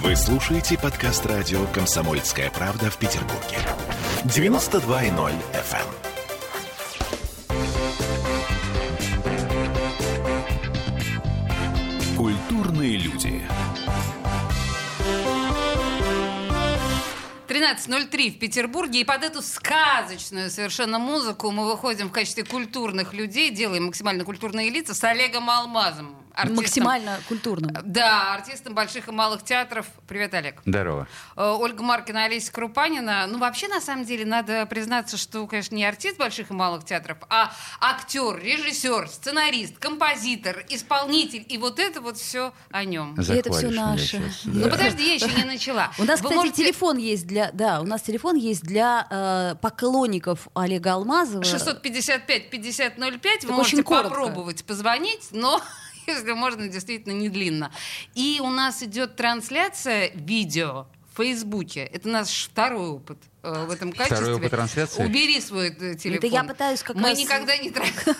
Вы слушаете подкаст радио «Комсомольская правда» в Петербурге. 92.0 FM. Культурные люди. 13.03 в Петербурге. И под эту сказочную совершенно музыку мы выходим в качестве культурных людей, делаем максимально культурные лица с Олегом Алмазом. Артистом- Максимально культурным. Да, артистом больших и малых театров. Привет, Олег. Здорово. Э, Ольга Маркина, Олеся Крупанина. Ну, вообще, на самом деле, надо признаться, что, конечно, не артист больших и малых театров, а актер, режиссер, сценарист, композитор, исполнитель. И вот это вот все о нем. И это меня наше. Ну, да. подожди, я еще не начала. У нас, Вы кстати, можете- телефон есть для, да, у нас телефон есть для э, поклонников Олега Алмазова. 655-5005, вы можете очень коротко. попробовать позвонить, но если можно, действительно не длинно. И у нас идет трансляция видео в Фейсбуке. Это наш второй опыт э, в этом качестве. опыт трансляции? Убери свой э, телефон. я пытаюсь как Мы раз- никогда не трансляцию.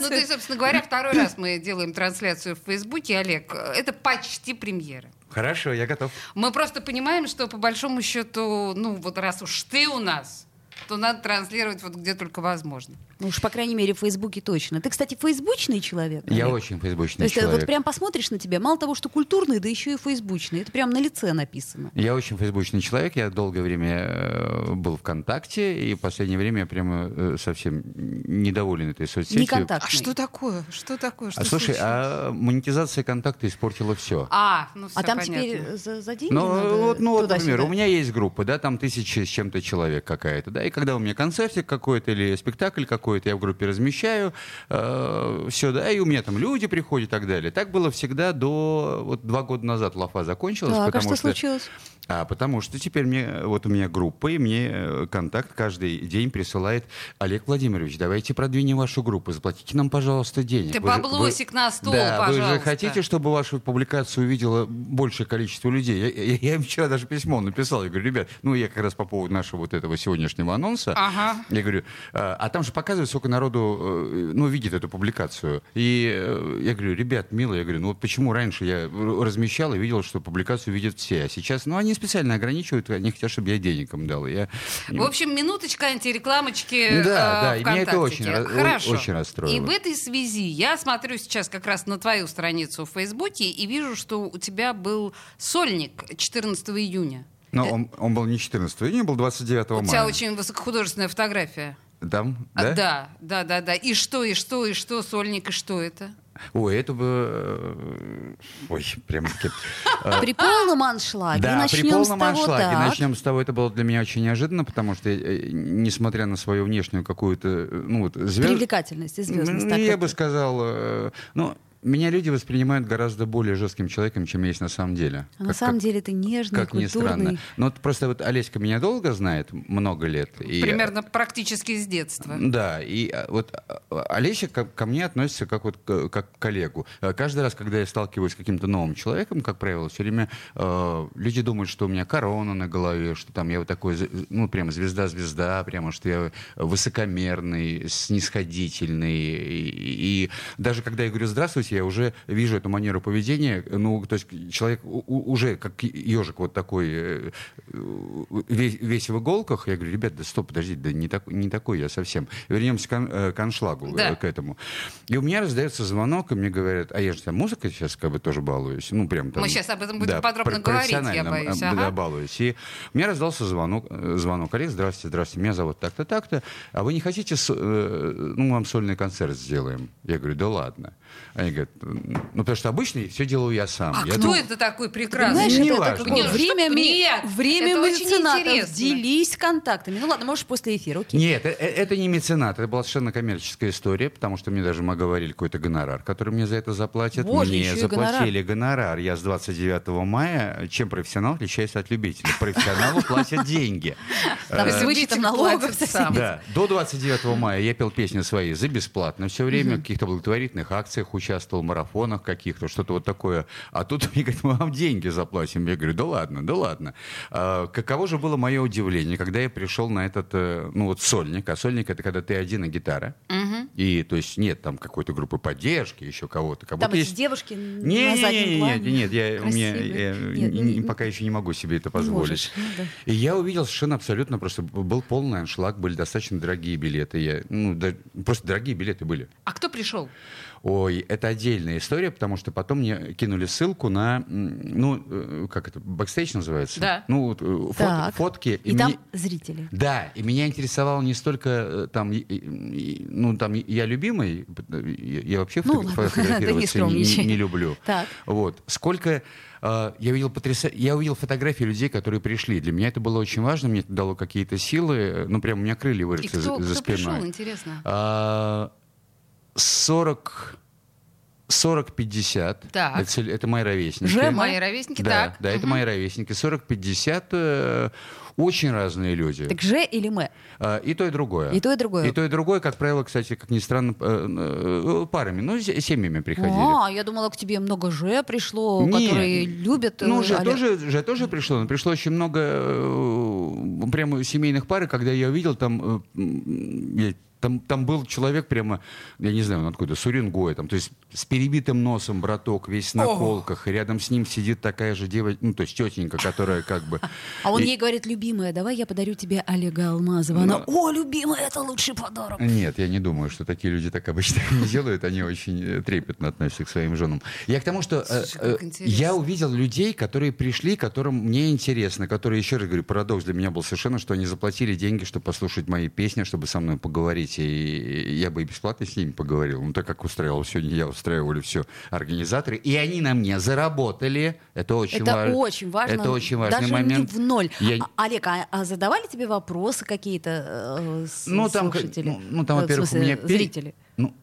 Ну, то есть, собственно говоря, второй раз мы делаем трансляцию в Фейсбуке, Олег. Это почти премьера. Хорошо, я готов. Мы просто понимаем, что по большому счету, ну вот раз уж ты у нас, то надо транслировать вот где только возможно. Ну уж, по крайней мере, в Фейсбуке точно. Ты, кстати, фейсбучный человек? Я Олег? очень То фейсбучный есть э, человек. вот прям посмотришь на тебя, мало того, что культурный, да еще и фейсбучный. Это прям на лице написано. Я очень фейсбучный человек. Я долгое время э, был ВКонтакте, и в последнее время я прямо э, совсем недоволен этой соцсетью. Не контактный. А что такое? Что такое? Что А слушай, случилось? а монетизация контакта испортила все. А, ну всё А там понятно. теперь за, за деньги Ну, надо вот, ну, вот, например, у меня есть группа, да, там тысяча с чем-то человек какая-то, да, и когда у меня концертик какой-то или спектакль какой-то, я в группе размещаю, все, да, и у меня там люди приходят и так далее. Так было всегда до, вот два года назад лафа закончилась, Так, а потому что что... случилось? А потому что теперь мне, вот у меня группа, и мне э, контакт каждый день присылает Олег Владимирович, давайте продвинем вашу группу, заплатите нам, пожалуйста, денег. Ты Вы же- баблосик на стол, да, вы же пожалуйста. хотите, чтобы вашу публикацию увидело большее количество людей? Я, я- я им вчера даже письмо написал, я говорю, ребят, ну я как раз по поводу нашего вот этого сегодняшнего анонса, Ага. я говорю, а, а там же показывают, сколько народу, э, ну, видит эту публикацию. И э, я говорю, ребят, милые, я говорю, ну вот почему раньше я размещал и видел, что публикацию видят все, а сейчас, ну, они специально ограничивают, они хотят, чтобы я денег им дал. Я... В общем, минуточка антирекламочки Да, э, да, и меня это очень Хорошо. очень расстроило. И в этой связи я смотрю сейчас как раз на твою страницу в Фейсбуке и вижу, что у тебя был сольник 14 июня. Но он, он был не 14 июня, был 29 У мая. тебя очень высокохудожественная фотография. Там, А, да? да, да, да, да. И что, и что, и что, сольник, и что это? Ой, это бы... э, Ой, прям таки... э, При полном аншлаге. Да, начнем при полном с того, аншлаге. так. Начнем с того, это было для меня очень неожиданно, потому что, э, несмотря на свою внешнюю какую-то, ну вот, звезд... Привлекательность и звездность. Ну, я вот. бы сказал, ну, меня люди воспринимают гораздо более жестким человеком, чем я есть на самом деле. А на Как- самом как- деле ты нежный, Как ни культурный. странно. Но вот просто вот Олеська меня долго знает, много лет. и- Примерно практически с детства. да, и а, вот а, Олеся ко, ко мне относится как вот как к коллегу. А, Каждый раз, когда я сталкиваюсь с каким-то новым человеком, как правило, все время э, люди думают, что у меня корона на голове, что там я вот такой, ну прямо звезда-звезда, прямо что я высокомерный, снисходительный. И, и даже когда я говорю здравствуйте, я уже вижу эту манеру поведения. Ну, то есть человек уже как ежик вот такой э, э, весь, весь в иголках. Я говорю, ребят, да стоп, подождите, да не, так, не такой я совсем. Вернемся к, э, к аншлагу, Да. к этому. И у меня раздается звонок, и мне говорят, а я же там музыкой сейчас как бы тоже балуюсь. Ну, прям там. Мы щас об этом будем да, подробно говорить, я боюсь, ага. да, балуюсь. И у меня раздался звонок, звонок. Олег, здравствуйте, здравствуйте, меня зовут так-то, так-то. А вы не хотите, ну, вам сольный концерт сделаем? Я говорю, да ладно. Они говорят, ну, потому что обычно все делаю я сам. А я кто думаю, это такой Ты прекрасный? Понимаешь, не это важно. такое Нет, время, нет, время это меценатов. Делись контактами. Ну ладно, можешь после эфира, окей. Нет, э- э- это не меценат, это была совершенно коммерческая история, потому что мне даже мы говорили какой-то гонорар, который мне за это заплатят. Боже, мне заплатили гонорар. Я с 29 мая, чем профессионал отличаюсь от любителя? Профессионалу платят деньги. Там Э, с вычетом налогов. Да, до 29 мая я пел песни свои за бесплатно. Все время в каких-то благотворительных акциях участвовал, марафонах каких-то, что-то вот такое. А тут мне говорят, мы вам деньги заплатим. Я говорю, да ладно, да ладно. А, каково же было мое удивление, когда я пришел на этот, э, ну вот сольник. А сольник это когда ты один и гитара. И то есть нет там какой-то группы поддержки, еще кого-то. Как Там есть... девушки Не, на не, заднем не, не, плане. нет, нет, я, у меня, красивые. я Нет, не- не- пока еще не могу себе это позволить. можешь, ну да. И я увидел совершенно абсолютно просто был полный аншлаг, были достаточно дорогие билеты. Я, ну, да- просто дорогие билеты были. А кто пришел? Ой, это отдельная история, потому что потом мне кинули ссылку на, ну, э, как это, бэкстейдж называется? Да. Ну, вот, э, фот- Так. фотки. И там мне- зрители. да, и меня интересовало не столько э, там, и- и- ну там я любимый, я, я вообще Ну, фото- ладно, фотографироваться ты не не, люблю. Так. Вот, сколько я видел потряса... я увидел фотографии людей, которые пришли. Для меня это было очень важно, мне это дало какие-то силы, ну прям у меня крылья И выросли кто, за, за кто пришел, спиной. интересно? А, 40 40-50. Так. Это, это мои ровесники. Же Мои ровесники, Да, так. да, это Мгм. мои ровесники. 40-50 э, очень разные люди. Так же или мы? А, И то, и другое. И то, и другое. И то, и другое, как правило, кстати, как ни странно, э, э, парами, ну, семьями приходили. А, я думала, к тебе много же пришло, Не. которые любят. Ну, э, же Олег. тоже, же тоже пришло, но пришло очень много э, прямо семейных пар, и когда я увидел, там, э, я- там, там был человек прямо, я не знаю, он откуда, с Уренгоя, там, то есть с перебитым носом браток, весь на колках, и рядом с ним сидит такая же девочка, ну, то есть тетенька, которая как бы... А он И- ей говорит, любимая, давай я подарю тебе Олега Алмазова. Она, о, любимая, это лучший подарок. Нет, я не думаю, что такие люди так обычно не делают. Они очень э, трепетно относятся к своим женам. Я к тому, что э, Слушай, э, я увидел людей, которые пришли, которым мне интересно, которые, еще раз говорю, парадокс для меня был совершенно, что они заплатили деньги, чтобы послушать мои песни, чтобы со мной поговорить. И я бы и бесплатно с ними поговорил. Ну, так как устраивал не я устраивали все организаторы. И они на мне заработали. Это очень это важно. очень важно. Это очень важный Даже момент. не в ноль. Я- А, Олег, а, а задавали тебе вопросы какие-то э, с- Ну, там, слушатели? ну, ну, там, во-первых, у меня... пе- зрители. Ну,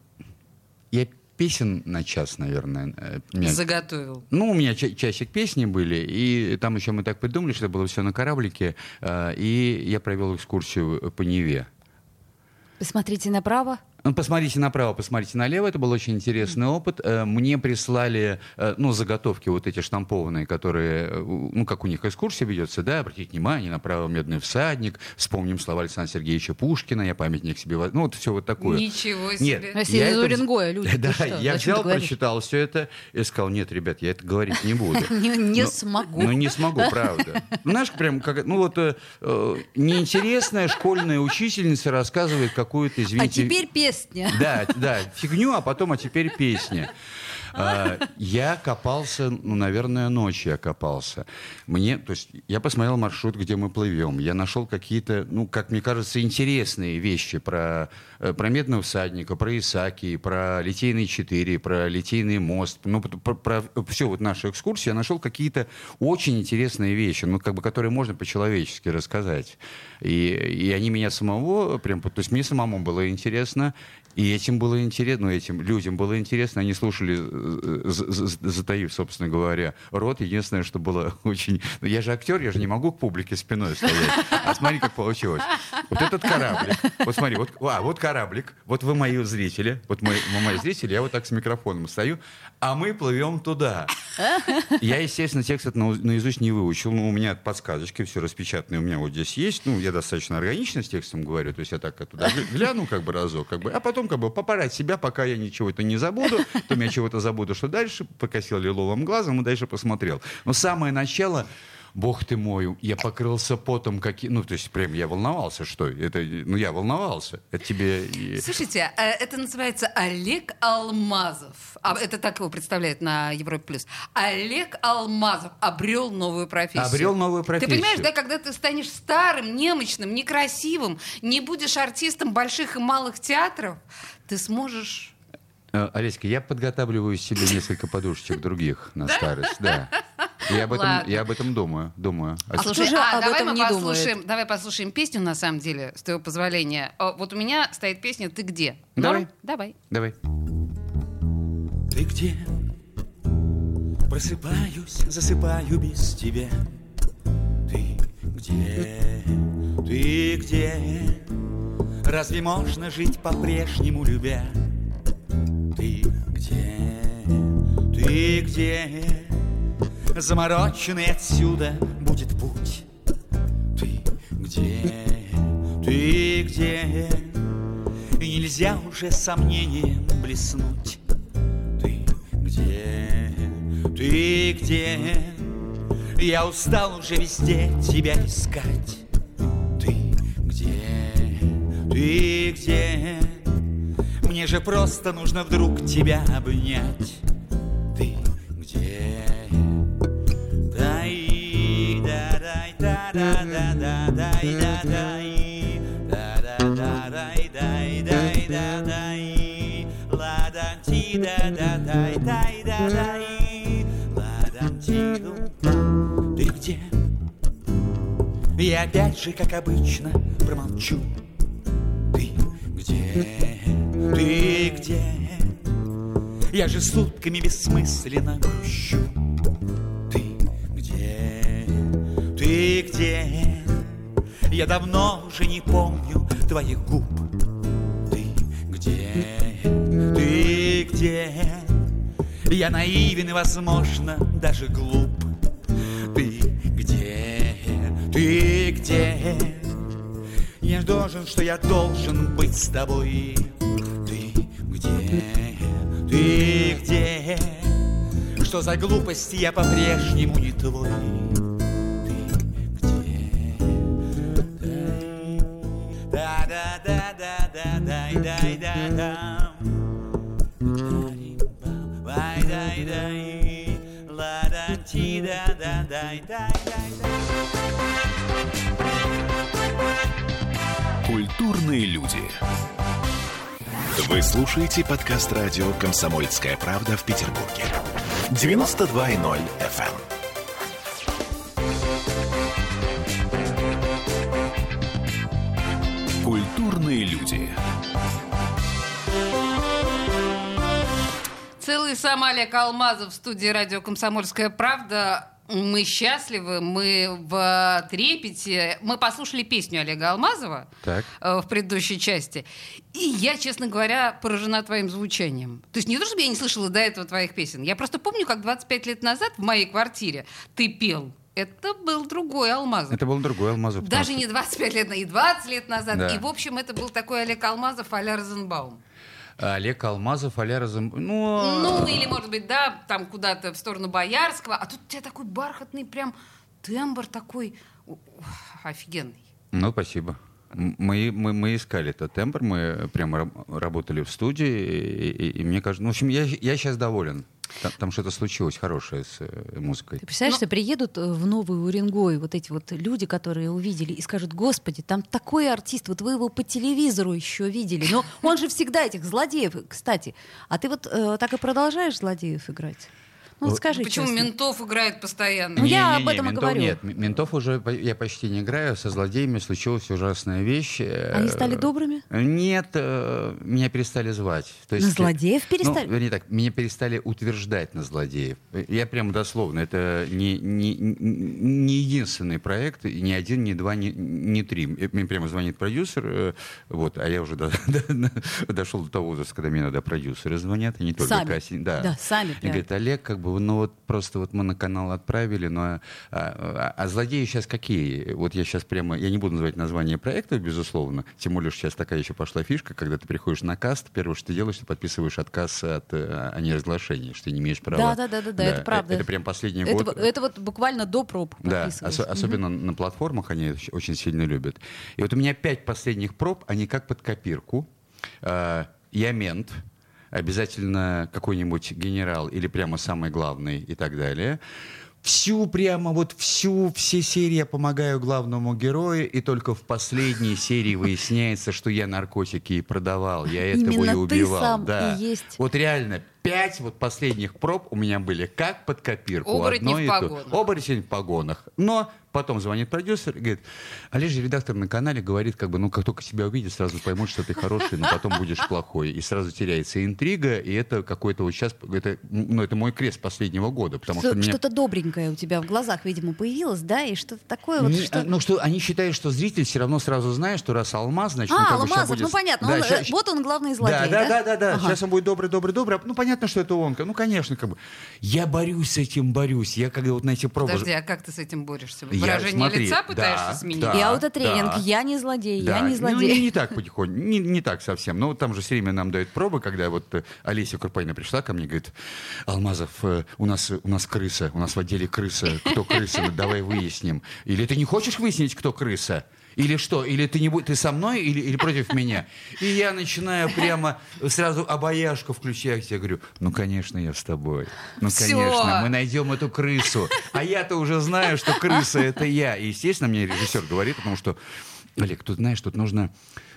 я песен на час, наверное. э, меня- Заготовил. Ну, у меня ча- часик песни были, и там еще мы так придумали, что было все на кораблике, э, и я провел экскурсию по Неве. Посмотрите направо. Ну, посмотрите направо, посмотрите налево. Это был очень интересный опыт. Э, Мне прислали, э, ну, заготовки вот эти штампованные, которые, э, ну, как у них экскурсия ведется, да, обратите внимание, направо медный всадник, вспомним слова Александра Сергеевича Пушкина, я памятник себе, ну, вот все вот такое. Ничего себе. Ну, если я из это Уренгоя люди, ты Да, что, я взял, прочитал все это и сказал, нет, ребят, я это говорить не буду. Не, Ну, смогу. Ну, не смогу, правда. Ну, знаешь, прям как, ну, вот неинтересная школьная учительница рассказывает какую-то, а извините... теперь песня. Да, да, фигню, а потом, а теперь песня. А, Я копался, ну, наверное, ночью я копался. Мне, то есть, я посмотрел маршрут, где мы плывем. Я нашел какие-то, ну, как мне кажется, интересные вещи про, э, про Медного всадника, про Исаки, про Литейный 4, про Литейный мост. Ну, про, про всю вот нашу экскурсию я нашел какие-то очень интересные вещи, ну, как бы, которые можно по-человечески рассказать. И, и они меня самого, прям, то есть, мне самому было интересно, и этим было интересно, ну, этим людям было интересно, они слушали, э, з- затаив, собственно говоря, рот. Единственное, что было очень... ну, Я же актер, я же не могу к публике спиной стоять. А смотри, как получилось. Вот этот кораблик. Вот смотри, вот, а, вот кораблик. Вот вы мои зрители. Вот вы мои зрители, я вот так с микрофоном стою. А мы плывем туда. Я, естественно, текст нау- наизусть не выучил. Ну, у меня подсказочки все распечатанные у меня вот здесь есть. Ну, я достаточно органично с текстом говорю. То есть я так туда гля- гляну как бы разок, как бы, а потом как бы попарать себя, пока я ничего это не забуду. Потом я чего-то забуду, что дальше. Покосил лиловым глазом и дальше посмотрел. Но самое начало... Бог ты мой, я покрылся потом, какие, ну то есть прям я волновался, что это, ну я волновался, это тебе Слушайте, э, это называется Олег Алмазов. А это так его представляют на Европе плюс. Олег Алмазов обрел новую профессию. Обрел новую профессию. Ты понимаешь, да, когда ты станешь старым, немощным, некрасивым, не будешь артистом больших и малых театров, ты сможешь Э, Олеська, я подготавливаю себе несколько подушечек других на старость, да. Я об этом, Ладно. я об этом думаю, думаю. А А Слушай, же а, об давай этом мы не послушаем, думает? давай послушаем песню на самом деле, с твоего позволения. О, вот у меня стоит песня "Ты где?". Давай. Норм? Давай. Давай. Ты где? Просыпаюсь, засыпаю без тебя. Ты где? Ты где? Разве можно жить по-прежнему любя? Ты где? Ты где? Замороченный отсюда будет путь. Ты где? Ты где? И Нельзя уже сомнением блеснуть. Ты где, ты где? Я устал уже везде тебя искать. Ты где, ты где? Мне же просто нужно вдруг тебя обнять Ты где? Я опять же, как обычно, промолчу. Ты где? Ты где? Я же сутками бессмысленно грущу. Ты где? Ты где? Я давно уже не помню твоих губ. Ты где? Ты где? Я наивен и, возможно, даже глуп. Ты где? Ты где? Я должен, что я должен быть с тобой. Ты где? Ты где? Что за глупости я по-прежнему не твой? Культурные люди. Вы слушаете подкаст радио «Комсомольская правда» в Петербурге. 92.0 FM. Культурные люди. Целый сам Олег Алмазов в студии радио «Комсомольская правда». Мы счастливы, мы в трепете. Мы послушали песню Олега Алмазова Так. э, в предыдущей части. И я, честно говоря, поражена твоим звучанием. То есть не то, чтобы я не слышала до этого твоих песен. Я просто помню, как 25 лет назад в моей квартире ты пел. Это был другой Алмазов. Это был другой Алмазов. Даже что- не 25 лет, и 20 лет назад. Да. И, в общем, это был такой Олег Алмазов а-ля Розенбаум. Олег Алмазов, Аля Розен... Ну, Ну, или, может быть, да, там куда-то в сторону Боярского. А тут у тебя такой бархатный прям тембр такой офигенный. Ну, спасибо. Мы, мы, мы искали этот тембр, мы прямо раб- работали в студии, и, и- и мне кажется, ну, в общем, я, я сейчас доволен. Там, там что-то случилось хорошее с э, музыкой. Ты представляешь, Ну- что приедут э, в Новый Уренгой вот эти вот люди, которые увидели, и скажут, господи, там такой артист, вот вы его по телевизору еще видели. Но он же всегда этих злодеев, кстати. А ты вот э, так и продолжаешь злодеев играть? Ну, вот скажи Почему честно. ментов играет постоянно? Ну, я Не-не-не, об этом и ментов говорю. Нет, ментов уже я почти не играю. Со злодеями случилась ужасная вещь. э, Они стали добрыми? Нет, э, меня перестали звать. То На злодеев перестали? Ну, вернее так, меня перестали утверждать на злодеев. Я прямо дословно, это не, не, не единственный проект, и ни один, ни два, ни, ни три. Мне прямо звонит продюсер, э, вот, а я уже до- до- дошел до того возраста, когда мне надо продюсеры звонят, и не только Сами. кастинг. Да. Да, сами И прям. говорит, Олег, как бы, ну вот просто вот мы на канал отправили, но... А, а- а злодеи сейчас какие? Вот я сейчас прямо... Я не буду называть название проектов, безусловно. Тем более, сейчас такая еще пошла фишка, когда ты приходишь на каст, первое, что ты делаешь, ты подписываешь отказ от, э, о неразглашении, что ты не имеешь права. Да, да, да, да, да, это правда. Это прям последний Это, год. это вот буквально до проб Да, ос- особенно на платформах они очень сильно любят. И вот у меня пять последних проб, они как под копирку. А, Я мент, обязательно какой-нибудь генерал или прямо самый главный и так далее. Всю прямо вот всю, все серии я помогаю главному герою, и только в последней серии выясняется, что я наркотики и продавал, я этого Именно и ты убивал. сам да. и есть. Вот реально пять вот последних проб у меня были как под копирку. Оборотни одно в и то. погонах. Оборотень в погонах. Но потом звонит продюсер и говорит, Олег же редактор на канале говорит, как бы, ну, как только тебя увидят, сразу поймут, что ты хороший, но потом будешь плохой. И сразу теряется интрига, и это какой-то вот сейчас, это, ну, это мой крест последнего года, потому что, Что- меня... Что-то добренькое у тебя в глазах, видимо, появилось, да, и что-то такое вот, Не, что... Ну, что они считают, что зритель все равно сразу знает, что раз алмаз, значит, А, щас Алмазов, будет... ну понятно, Да, он, ща- э, вот он главный злодей, да, да, да, да, да. Ага. Сейчас он будет добрый, добрый, добрый. Ну, понятно, понятно, что это он. Ну, конечно, как бы. Я борюсь с этим, борюсь. Я когда вот на эти пробы... Подожди, а как ты с этим борешься? Я, Выражение смотри, лица да, пытаешься сменить? да. И аутотренинг. да. Я не злодей, Да, я не ну, злодей. не, не так потихоньку, не, не так совсем. Но вот там же все время нам дают пробы, когда вот э, Олеся Курпайна пришла ко мне и говорит, Алмазов, э, у нас, у нас крыса, у нас в отделе крыса. Кто крыса? Ну, Давай выясним. Или ты не хочешь выяснить, кто крыса? Или что? Или ты не будь, ты со мной или, или против меня? И я начинаю прямо сразу обаяшку включать. Я говорю, ну, конечно, я с тобой. Ну, Всё. конечно, мы найдем эту крысу. А я-то уже знаю, что крыса это я. И, естественно, мне режиссер говорит, потому что, Олег, тут, знаешь, тут нужно,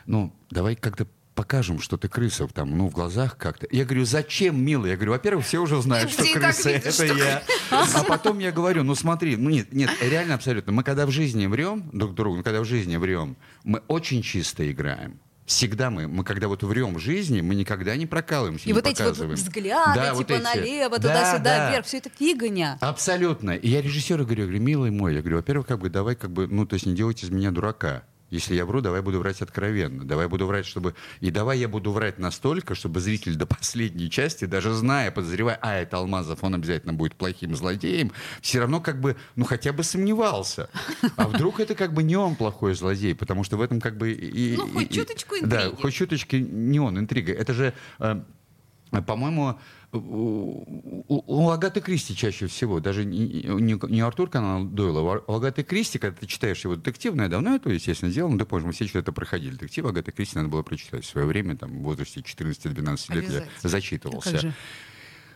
ну, давай как-то покажем, что ты крыса, там, ну, в глазах как-то. Я говорю, зачем, милый? Я говорю, во-первых, все уже знают, что крыса это я. А потом я говорю, ну, смотри, ну, нет, нет, реально абсолютно. Мы когда в жизни врем друг другу, ну, когда в жизни врем, мы очень чисто играем. Всегда мы, мы когда вот врем в жизни, мы никогда не прокалываемся, И не вот эти вот показываем. взгляды, Да, вот типа эти. налево, Да, туда-сюда, да. вверх, все это фигня. Абсолютно. И я режиссеру говорю, я говорю, милый мой, я говорю, во-первых, как бы давай, как бы, ну, то есть не делайте из меня дурака. Если я вру, давай буду врать откровенно. Давай буду врать, чтобы... И давай я буду врать настолько, чтобы зритель до последней части, даже зная, подозревая, а, это Алмазов, он обязательно будет плохим злодеем, все равно как бы, ну, хотя бы сомневался. А вдруг это как бы не он плохой злодей, потому что в этом как бы... И, Ну, хоть и- чуточку Да, интриги. хоть чуточки не он, интрига. Это же... э, по-моему, у, Агаты Кристи чаще всего, даже не, Артур Конан Дойла, а у Агаты Кристи, когда ты читаешь его детективное, давно это, естественно, сделано, ну, ты помнишь, мы все что это проходили. Детектив Агаты Кристи надо было прочитать в свое время, там, в возрасте 14-12 лет я зачитывался.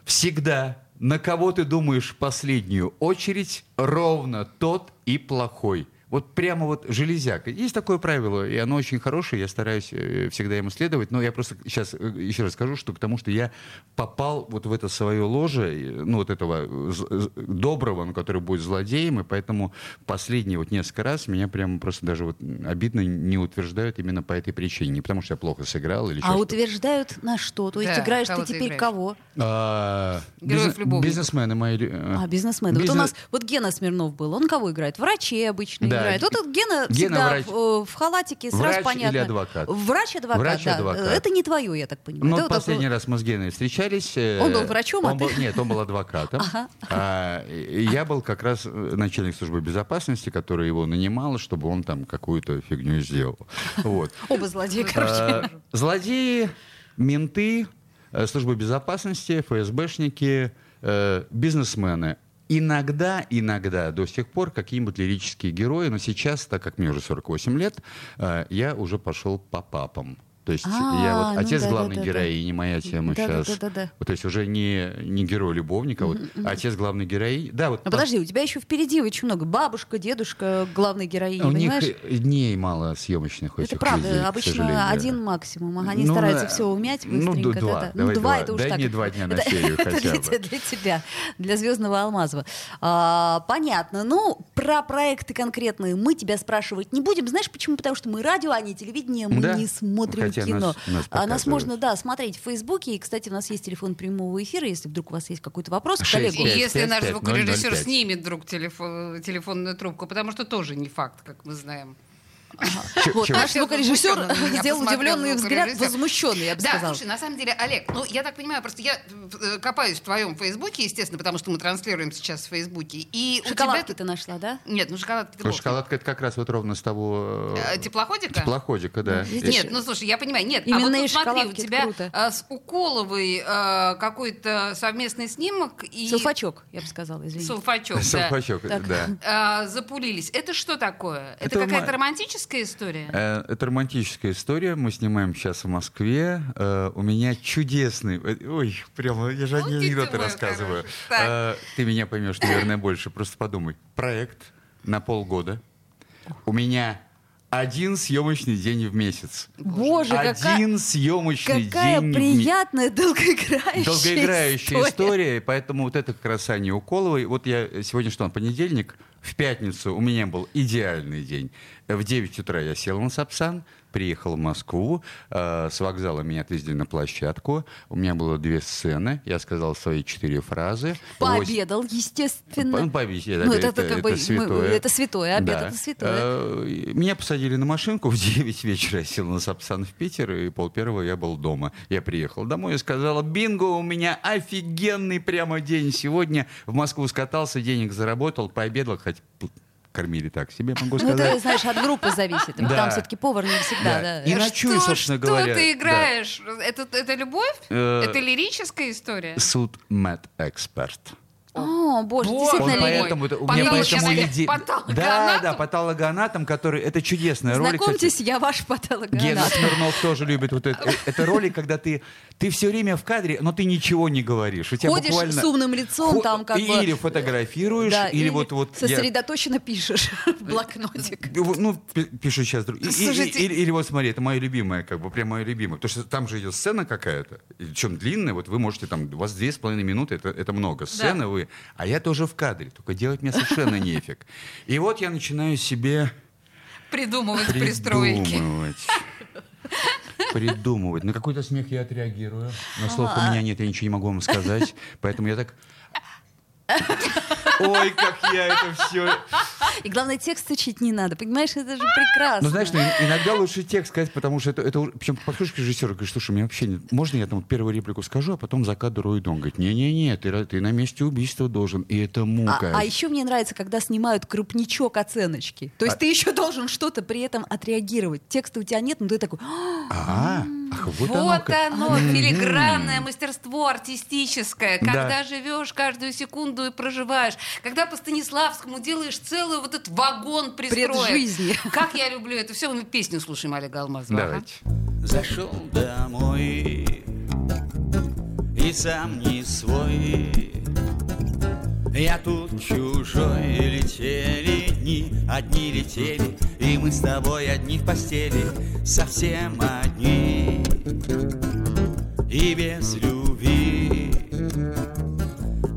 Всегда на кого ты думаешь в последнюю очередь, ровно тот и плохой. Вот прямо вот железяка. Есть такое правило, и оно очень хорошее, я стараюсь э, всегда им следовать. Но я просто сейчас еще раз скажу, что к тому, что я попал вот в это свое ложе, э, ну вот этого з- доброго, ну, который будет злодеем, и поэтому последние вот несколько раз меня прямо просто даже вот обидно не утверждают именно по этой причине. Не потому что я плохо сыграл или А что-то. утверждают на что? То есть Да, играешь ты теперь играешь? кого? А, Героев бизнес-. Бизнесмены мои. э, А, бизнесмены. Вот у бизнес- нас, вот Гена Смирнов был, он кого играет? Врачей обычно Да. Играет. Вот этот Гена, Гена всегда врач. в, э, в халатике, сразу Врач понятно. или адвокат? Врач-адвокат, да. Врач-адвокат. Это не твое, я так понимаю. Ну, вот последний такое- раз мы с Геной встречались. э, Он был врачом, а он ты? был- Нет, он был адвокатом. А, и я был как раз э, начальник службы безопасности, который его нанимал, чтобы он там какую-то фигню сделал. Вот. Оба злодея, короче. А, Злодеи, менты, э, служба безопасности, ФСБшники, э, бизнесмены. Иногда, иногда, до сих пор какие-нибудь лирические герои, но сейчас, так как мне уже 48 лет, э, я уже пошел по папам. То есть А, я вот ну отец да, да, главной да, да. героини, моя тема Да, да, сейчас. да, да, да. Вот, то есть уже не, не герой-любовник, а вот отец главной героини. Да, вот Ну по- подожди, у тебя еще впереди очень много. Бабушка, дедушка, главной героини, у них понимаешь? дней мало съемочных Это правда, людей, обычно один максимум. Они Ну, стараются на- все умять ну, быстренько. д- два. да-да. Давай ну, два два. это уж Дай так. мне два дня на Это- серию это хотя для, бы. те- для тебя, для Звездного Алмазова. А, понятно. Ну, про проекты конкретные мы тебя спрашивать не будем. Знаешь почему? Потому что мы радио, а не телевидение, мы Да. не смотрим Хотя кино. нас- нас а нас можно, да, смотреть в Фейсбуке. И, кстати, у нас есть телефон прямого эфира, если вдруг у вас есть какой-то вопрос к Шесть, коллегу. И пять, если пять, наш пять, звукорежиссер снимет вдруг телефон, телефонную трубку, потому что тоже не факт, как мы знаем. Чё- Вот, чего? наш звукорежиссер сделал удивленный взгляд, возмущенный, я бы да, сказала. слушай, на самом деле, Олег, ну, я так понимаю, просто я э, копаюсь в твоем Фейсбуке, естественно, потому что мы транслируем сейчас в Фейсбуке. И у Шоколадки тебя... ты нашла, да? Нет, ну шоколадки ты что шоколадка это как раз вот ровно с того... э, Э, Теплоходика? Теплоходика, да. Видишь, Нет, ну слушай, я понимаю, нет. а Именные вот смотри, у тебя с Уколовой какой-то совместный снимок и... Сулфачок, я бы сказала, извините. Сулфачок, да. Сапачок, Так. да. А, запулились. Это что такое? Это, Это какая-то ма- романтическая история? Э, Это романтическая история. Мы снимаем сейчас в Москве. Э, У меня чудесный... э, Ой, прямо я же одни Ну, дитя анекдоты рассказываю. Э, Ты меня поймешь, наверное, больше. Просто подумай. Проект на полгода. У меня один съемочный день в месяц. Боже, какая, Один съемочный какая день в месяц. приятная, долгоиграющая, Долгоиграющая история. и поэтому вот это как раз Аня Уколовой. Вот я сегодня что, понедельник, в пятницу у меня был идеальный день. В 9 утра я сел на Сапсан, приехал в Москву, э, с вокзала меня отвезли на площадку, у меня было две сцены, я сказал свои четыре фразы. Пообедал, естественно. ну, пообедал, Ну, это, это как бы мы- святое. это святое, обед Да. это святое. Э, Меня посадили на машинку в 9 вечера, я сел на Сапсан в Питер, и пол первого я был дома. Я приехал домой и сказал, бинго, у меня офигенный прямо день. Сегодня в Москву скатался, денег заработал, пообедал, хоть кормили так себе, могу Ну, это, сказать. знаешь, от группы зависит. Да. Там все-таки повар не всегда, Да. да. И ночую, что, собственно что говоря. ты да. играешь? Это, это любовь? Э, это лирическая история? Суд Мэтт Эксперт. О, боже, Вот. действительно Он поэтому, это- у меня поэтому я и знаю, де- патологоанатом? Да, да, патологоанатом, который... Это чудесная роль. кстати. Знакомьтесь, я ваш Гена патологоанатом. Смирнов тоже любит вот это. Э, Это ролик, когда ты, ты все время в кадре, но ты ничего не говоришь. У тебя Ходишь буквально... с умным лицом, Хо- там как бы... Или фотографируешь, Да, или, вот... вот я- сосредоточенно пишешь в блокнотик. Ну, пи- пишу сейчас. Слушайте- или, или вот смотри, это моя любимая, как бы прям моя любимая. Потому что там же идет сцена какая-то, причем длинная, вот вы можете там, у вас две с половиной минуты, это, это много. Сцены вы, а я тоже в кадре, только делать мне совершенно нефиг. И вот я начинаю себе Придумывать пристройки. Придумывать. Придумывать. На какой-то смех я отреагирую. Но слов у меня нет, я ничего не могу вам сказать. Поэтому я так... Ой, как я это все... И главное, текст учить не надо, понимаешь, это же прекрасно. Ну, знаешь, ну, иногда лучше текст сказать, потому что это... это причем подходишь к режиссеру говоришь, слушай, мне вообще нет... Можно я там вот первую реплику скажу, а потом за кадр уйду? Он говорит, не-не-не, ты, ты на месте убийства должен. И это А, мука. а еще мне нравится, когда снимают крупничок оценочки. То есть А- ты еще должен что-то при этом отреагировать. Текста у тебя нет, но ты такой... А, ах, вот, оно Вот как. оно, филигранное мастерство артистическое. Да. Когда живешь каждую секунду и проживаешь. Когда по Станиславскому делаешь целый вот этот вагон пристроек. Преджизни. Как я люблю это все. Мы песню слушаем Олега Алмазова. Давайте. Зашел домой и сам не свой. Я тут чужой, летели дни, одни летели, и мы с тобой одни в постели, совсем одни и без любви.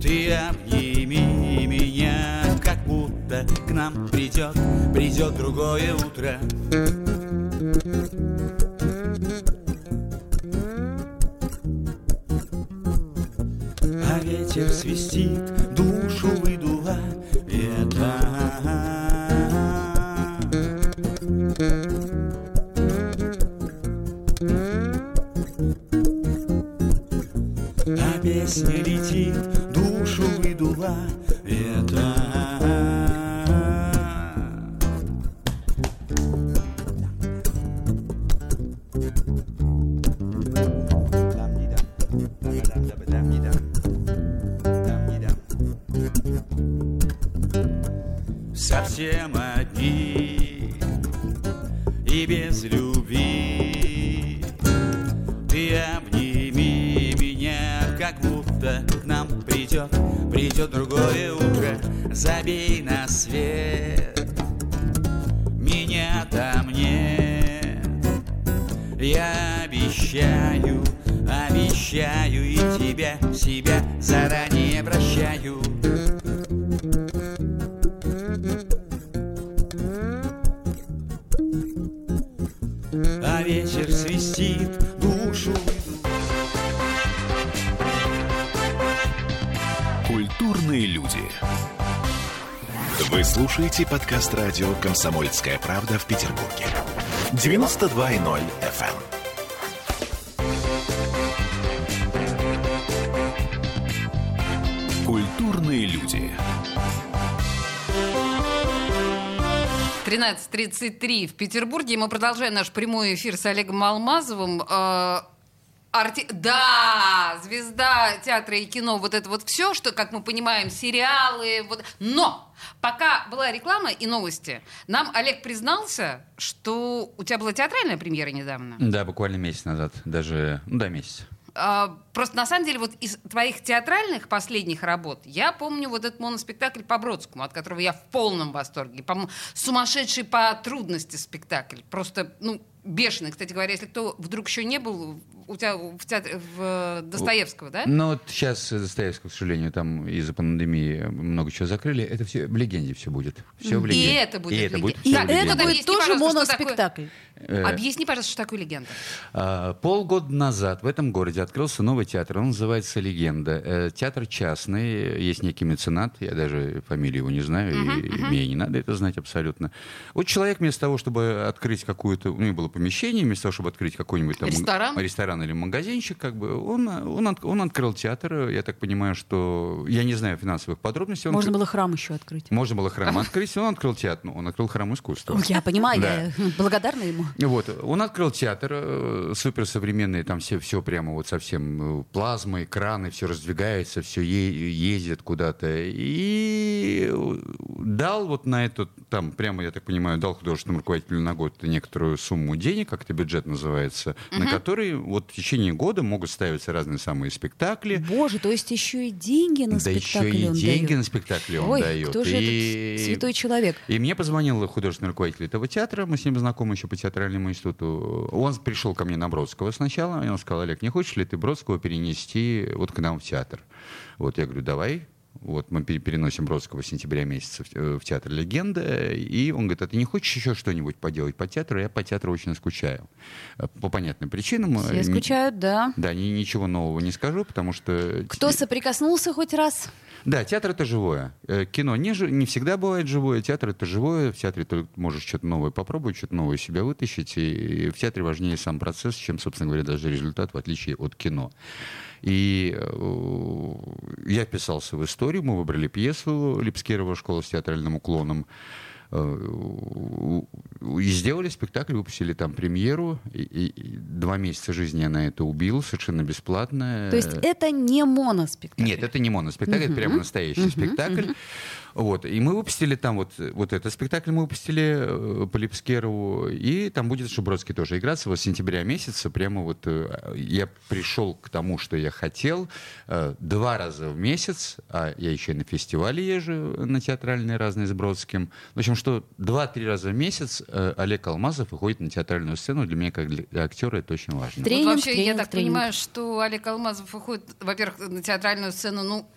Ты обними меня, как будто к нам придет, придет другое утро. Тебя, себя заранее прощаю А ветер свистит, душу Культурные люди. Вы слушаете подкаст радио «Комсомольская правда» в Петербурге. 92.0 FM. Культурные люди. 13.33 в Петербурге. Мы продолжаем наш прямой эфир с Олегом Алмазовым. Э, арти- Да, звезда театра и кино, вот это вот все, что, как мы понимаем, сериалы. Вот. Но пока была реклама и новости, нам Олег признался, что у тебя была театральная премьера недавно. Да, буквально месяц назад, даже, ну да, месяц. А, просто на самом деле вот из твоих театральных последних работ я помню вот этот моноспектакль по Бродскому, от которого я в полном восторге. По сумасшедший по трудности спектакль. Просто, ну, бешеный. Кстати говоря, если кто вдруг еще не был у тебя в, театре, в Достоевского, да? Ну вот сейчас Достоевского, к сожалению, там из-за пандемии много чего закрыли. Это все в легенде все будет. Все в И легенде. это будет И это легенда. будет И в Так, легенде. это Объясни, будет тоже моноспектакль. Э, Объясни, пожалуйста, что такое легенда. А, Полгода назад в этом городе открылся новый театр. Он называется «Легенда». Э, Театр частный, есть некий меценат, я даже фамилию его не знаю, и мне не надо это знать абсолютно. Вот человек вместо того, чтобы открыть какую-то... У него было помещение, вместо того, чтобы открыть какой-нибудь там... Ресторан? Ресторан или магазинчик, как бы, он, он, от- он открыл театр. Я так понимаю, что... Я не знаю финансовых подробностей. Он Можно к- было храм еще открыть. Можно было храм открыть, он открыл театр. Ну, он открыл храм искусства. Я понимаю, Да. я благодарна ему. Вот, он открыл театр э, суперсовременный, там все, все прямо вот совсем э, плазма, экраны, все раздвигается, все ездит куда-то. И дал вот на это, там прямо, я так понимаю, дал художественному руководителю на год некоторую сумму денег, как это бюджет называется, на который вот в течение года могут ставиться разные самые спектакли. Боже, то есть еще и деньги на да еще спектакль и он деньги дает. на спектакли он Ой, дает. кто же И- этот святой человек? и мне позвонил художественный руководитель этого театра, мы с ним знакомы еще по театральному институту. Он пришел ко мне на Бродского сначала, и он сказал, Олег, не хочешь ли ты Бродского перенести вот к нам в театр? Вот я говорю, давай. Вот мы пере- переносим Бродского с сентября месяца в, э, в театр «Легенда», и он говорит, а ты не хочешь еще что-нибудь поделать по театру? Я по театру очень скучаю. Э, По понятным причинам. Все Э, ни- скучают, да. Да, ни- ничего нового не скажу, потому что... Кто соприкоснулся хоть раз? Да, театр это живое. Кино не, жи- не всегда бывает живое, театр это живое. В театре ты можешь что-то новое попробовать, что-то новое себя вытащить. И в театре важнее сам процесс, чем, собственно говоря, даже результат, в отличие от кино. И э, я вписался в историю, мы выбрали пьесу Липскерова «Школа с театральным уклоном». Э, И сделали спектакль, выпустили там премьеру. И, и- два месяца жизни я на это убил, совершенно бесплатно. То есть это не моноспектакль? Нет, это не моноспектакль, это прямо настоящий спектакль. Вот. И мы выпустили там вот, вот этот спектакль мы выпустили э, по Липскерову, и там будет Шубродский тоже играться. Вот с сентября месяца прямо вот э, я пришел к тому, что я хотел э, два раза в месяц, а я еще и на фестивале езжу на театральные разные с Бродским. В общем, что два-три раза в месяц Олег Алмазов выходит на театральную сцену. Для меня, как для актера, это очень важно. Тренинг, вот вообще, я тренинг, так тренинг. понимаю, что Олег Алмазов выходит, во-первых, на театральную сцену, ну,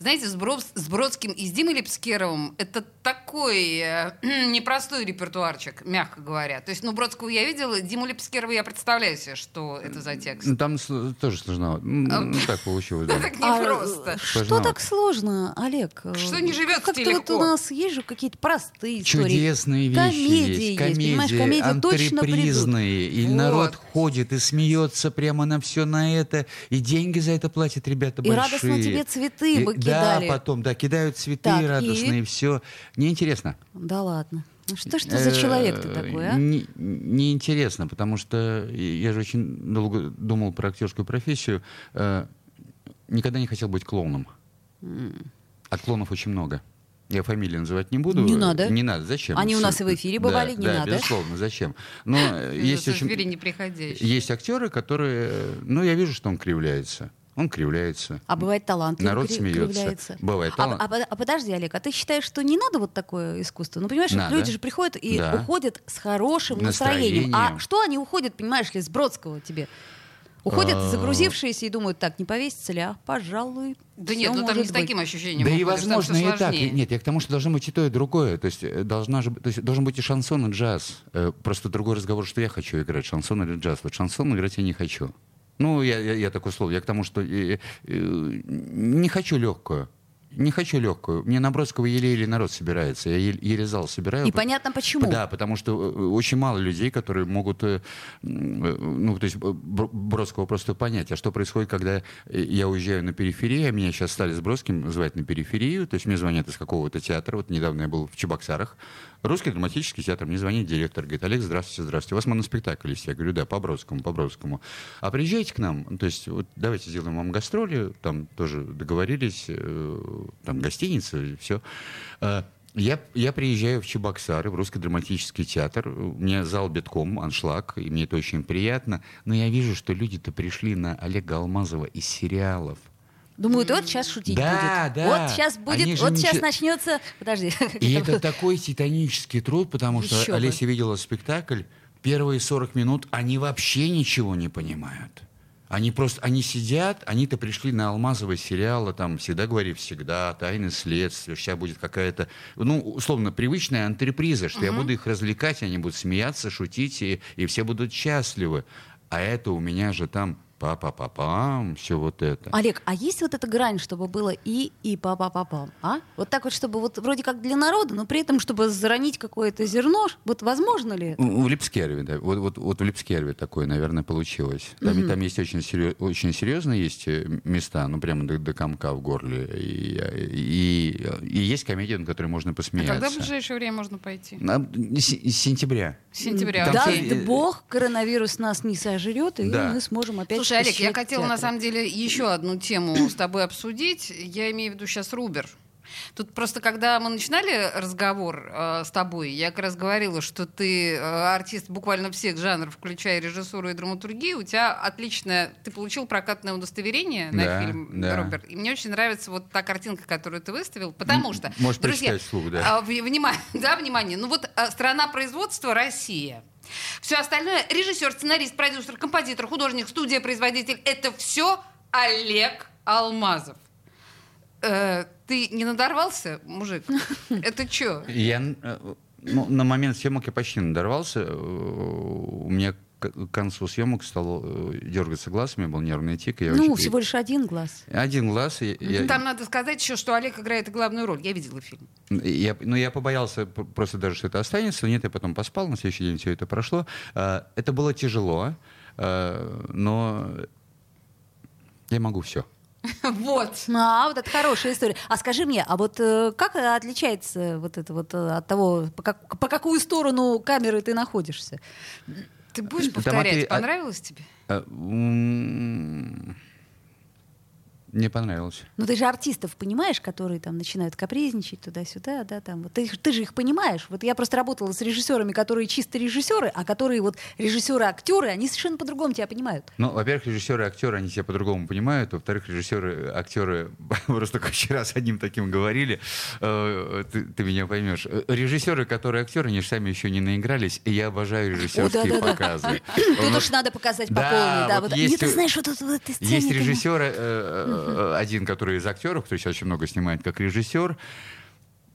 знаете, с, Брод- с Бродским и с Димой Липскеровым это такой э, непростой репертуарчик, мягко говоря. То есть, ну, Бродского я видела, Диму Липскерова я представляю себе, что это за текст. Ну, Там с- тоже сложно. Ну, так получилось, да. Так А, непросто. э, Что так сложно, Олег? Что не живется Как-то вот у нас есть же какие-то простые истории. Чудесные вещи Комедии есть, комедии точно антрепризные. И народ ходит и смеется прямо на все на это. И деньги за это платят ребята И большие. радостно тебе цветы И- бы Да, кидали. потом, да, кидают цветы Так, радостные, и все. Неинтересно. Да ладно. Ну что ж ты за человек ты Э, такой, а? не- Неинтересно, потому что я же очень долго думал про актерскую профессию. Э, Никогда не хотел быть клоуном. А клоунов очень много. Я фамилии называть не буду. Не надо. Не надо. Зачем? Они у нас и в эфире бывали, Да, не да, надо. безусловно, зачем? Но э, есть очень... эфире неприходящий. Есть актеры, которые... э, Ну, я вижу, что он кривляется. Он кривляется. А бывает талант. Народ кри- смеется. кривляется. Бывает А, талант. а под- а подожди, Олег, а ты считаешь, что не надо вот такое искусство? Ну, понимаешь, Надо. люди же приходят и Да. уходят с хорошим настроением. Настроением. А что они уходят, понимаешь ли, с Бродского тебе? Уходят А. загрузившиеся и думают, так, не повесится ли, а, пожалуй. Да нет, ну там не с таким ощущением. Да и возможно и так. Нет, я к тому, что должно быть и то, и другое. То есть, э, должна же, то есть должен быть и шансон, и джаз. Э, Просто другой разговор, что я хочу играть, шансон или джаз. Вот шансон играть я не хочу. Ну, я, я, я такой слово. Я к тому, что э, э, не хочу легкую. Не хочу легкую. Мне на Бродского еле-еле народ собирается. Я еле, еле зал собираю. И понятно почему. Да, потому что э, очень мало людей, которые могут, э, э, ну, то есть э, Бр- Бродского просто понять. А что происходит, когда э, я уезжаю на периферию, а меня сейчас стали с Бродским звать на периферию, то есть мне звонят из какого-то театра, вот недавно я был в Чебоксарах, Русский драматический театр, мне звонит директор, говорит, Олег, здравствуйте, здравствуйте, у вас моноспектакль есть? Я говорю, да, по Бродскому, по Бродскому. А приезжайте к нам, то есть вот давайте сделаем вам гастроли, там тоже договорились, э, там гостиница, все. Я, я приезжаю в Чебоксары, в Русский драматический театр. У меня зал битком, аншлаг, и мне это очень приятно. Но я вижу, что люди-то пришли на Олега Алмазова из сериалов. Думают, вот сейчас шутить Да, будет. да. Вот сейчас будет, Они вот сейчас че- начнется. Подожди. И это такой титанический труд, потому что бы. Олеся видела спектакль. Первые 40 минут они вообще ничего не понимают. Они просто, они сидят, они-то пришли на алмазовые сериалы, там, всегда говори всегда, тайны следствия, сейчас будет какая-то, ну, условно, привычная антреприза, что я буду их развлекать, они будут смеяться, шутить, и, и все будут счастливы. А это у меня же там па-па-па-пам, все вот это. Олег, а есть вот эта грань, чтобы было и и па па па пам а? Вот так вот, чтобы вот вроде как для народа, но при этом, чтобы заронить какое-то зерно, вот возможно ли это? В Липскерве, да. Вот, вот, вот в Липскерве такое, наверное, получилось. Там, там есть очень, серьез, очень серьезные есть э, места, ну, прямо до, до комка в горле. И, и, и есть комедия, на которой можно А посмеяться. когда в ближайшее время можно пойти? На- с, с сентября. С сентября. Там Даст все- Бог, коронавирус нас не сожрет, и Да. мы сможем опять Слушай, Олег, я хотела на театры. самом деле еще одну тему с тобой обсудить. Я имею в виду сейчас Рубер. Тут просто, когда мы начинали разговор э, с тобой, я как раз говорила, что ты э, артист буквально всех жанров, включая режиссуру и драматургию. У тебя отличное... Ты получил прокатное удостоверение на Да, фильм да. «Рубер». И мне очень нравится вот та картинка, которую ты выставил, потому что... можешь друзья, вслух, да. в- внимание, да, внимание. Ну вот а, страна производства Россия. Все остальное режиссер, сценарист, продюсер, композитор, художник, студия, производитель это все Олег Алмазов. Э, ты не надорвался, мужик? Это что? Я э, ну, на момент съемок я почти надорвался. Э, У меня к концу съемок стал э, дергаться глаз, у меня был нервный тик. я Ну, очень- всего лишь один глаз. Один глаз. и я- Там надо сказать еще, что Олег играет главную роль. Я видела фильм. Я, ну, я побоялся просто даже, что это останется. Нет, я потом поспал, на следующий день все это прошло. А, Это было тяжело, а, но я могу все. Вот. А, вот это хорошая история. А скажи мне, а вот э, как отличается вот это вот э, от того, по, как- по какую сторону камеры ты находишься? Ты будешь а повторять? ты- а- Понравилось тебе? Мне понравилось. Ну ты же артистов понимаешь, которые там начинают капризничать туда-сюда, да, там. Вот ты, ты же их понимаешь. Вот я просто работала с режиссерами, которые чисто режиссеры, а которые вот режиссеры-актеры, они совершенно по-другому тебя понимают. Ну, во-первых, режиссеры и актеры, они тебя по-другому понимают. Во-вторых, режиссеры, актеры, просто как вчера с одним таким говорили, э, ты, ты меня поймешь. Э, Режиссеры, которые актеры, они же сами еще не наигрались, и я обожаю режиссерские да-да-да. показы. Тут уж надо показать по полной, да. вот ты у- знаешь, вот тут. Есть ты- режиссер, э, э, один, который из актеров, который сейчас очень много снимает как режиссер.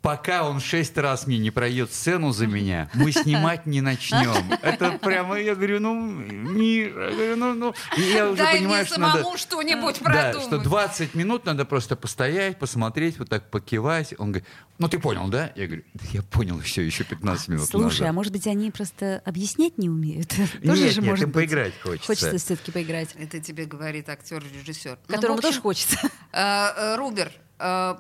Пока он шесть раз мне не пройдет сцену за меня, мы снимать не начнем. Это прямо, я говорю, ну, я говорю, ну, ну. И я уже Дай понимаю, мне что самому надо... что-нибудь Да, продумать. что 20 минут надо просто постоять, посмотреть, вот так покивать. Он говорит, ну ты понял, да? Я говорю, «Да я понял все, еще 15 минут Слушай, назад». а может быть, они просто объяснять не умеют? Нет, Тоже же нет, может им быть. поиграть хочется. Хочется все-таки поиграть. Это тебе говорит актер-режиссер. Ну, Которому в общем, тоже хочется. э, э, Рубер э,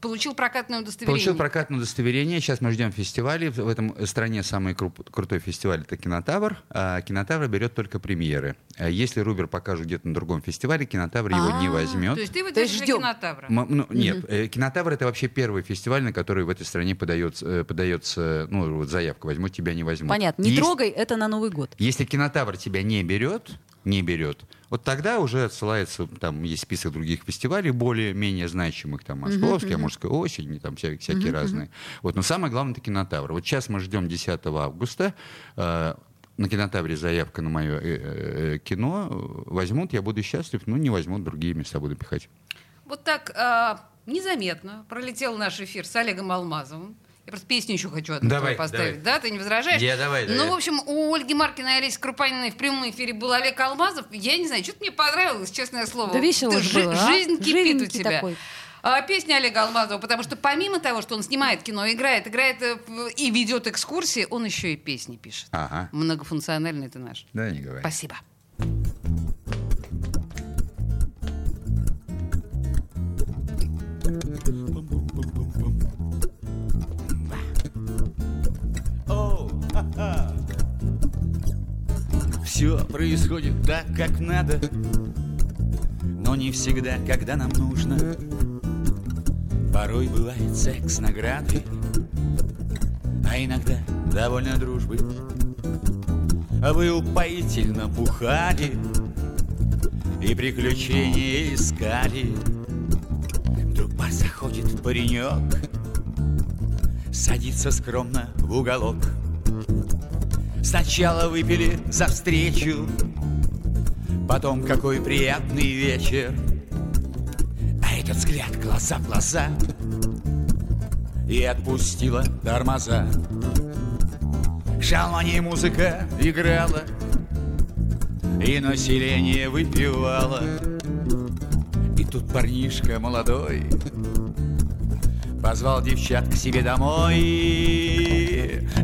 получил прокатное удостоверение. Получил прокатное удостоверение. Сейчас мы ждем фестивалей. В этом стране самый круп- крутой фестиваль это Кинотавр. А Кинотавр берет только премьеры. А Если Рубер покажет где-то на другом фестивале, Кинотавр его не А, возьмет. То есть ты выдержишь кинотавра. М- ну, Нет, э, Кинотавр это вообще первый фестиваль, на который в этой стране подается, э, подается ну, вот заявка. Возьмут тебя, не возьмут. Понятно. Не Есть- трогай, это на Новый год. Если кинотавр тебя не берет, не берет, вот тогда уже отсылается, там есть список других фестивалей, более-менее значимых, там, Московская, Мужская осень, и там вся- всякие разные. Вот, но самое главное это кинотавр. Вот сейчас мы ждем 10 августа, э, на кинотавре заявка на мое э, э, кино, э, возьмут, я буду счастлив, но не возьмут, другие места буду пихать. Вот так э, незаметно пролетел наш эфир с Олегом Алмазовым. Я просто песню еще хочу одну Давай, поставить, давай. да? Ты не возражаешь? Я давай, Ну, давай. в общем, у Ольги Маркиной и Олеси Крупаниной в прямом эфире был Олег Алмазов. Я не знаю, что-то мне понравилось, честное слово. Да весело Ты же жи- было, а? Жизнь кипит у Живенький тебя. такой. А, песня Олега Алмазова, потому что помимо того, что он снимает кино, играет, играет э, и ведет экскурсии, он еще и песни пишет. Ага. Многофункциональный ты наш. Да, не говори. Спасибо. Все происходит так, как надо, но не всегда, когда нам нужно. Порой бывает секс наградой, а иногда довольно дружбы. А Вы упоительно бухали и приключения искали. Вдруг бар заходит паренек, садится скромно в уголок. Сначала выпили за встречу, Потом какой приятный вечер. А этот взгляд глаза в глаза И отпустила тормоза. В шалмане музыка играла И население выпивало. И тут парнишка молодой Позвал девчат к себе домой.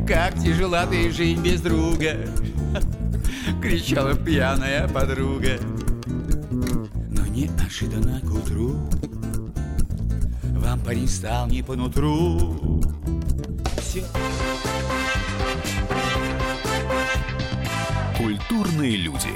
Как тяжела ты жить без друга Кричала пьяная подруга. Но неожиданно к утру Вам парень стал не по нутру. Культурные люди.